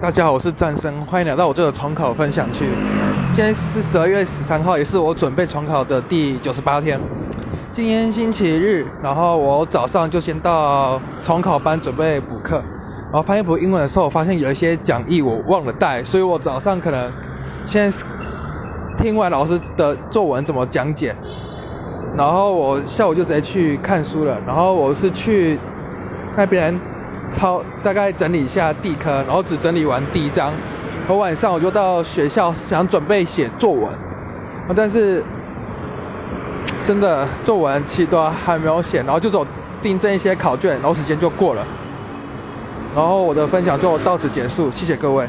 大家好，我是战生，欢迎来到我这个重考分享区。今天是十二月十三号，也是我准备重考的第九十八天。今天星期日，然后我早上就先到重考班准备补课，然后翻译补英文的时候，我发现有一些讲义我忘了带，所以我早上可能先听完老师的作文怎么讲解，然后我下午就直接去看书了。然后我是去那边。抄大概整理一下地科，然后只整理完第一章。我晚上我就到学校想准备写作文，但是真的作文七段还没有写，然后就走订正一些考卷，然后时间就过了。然后我的分享就到此结束，谢谢各位。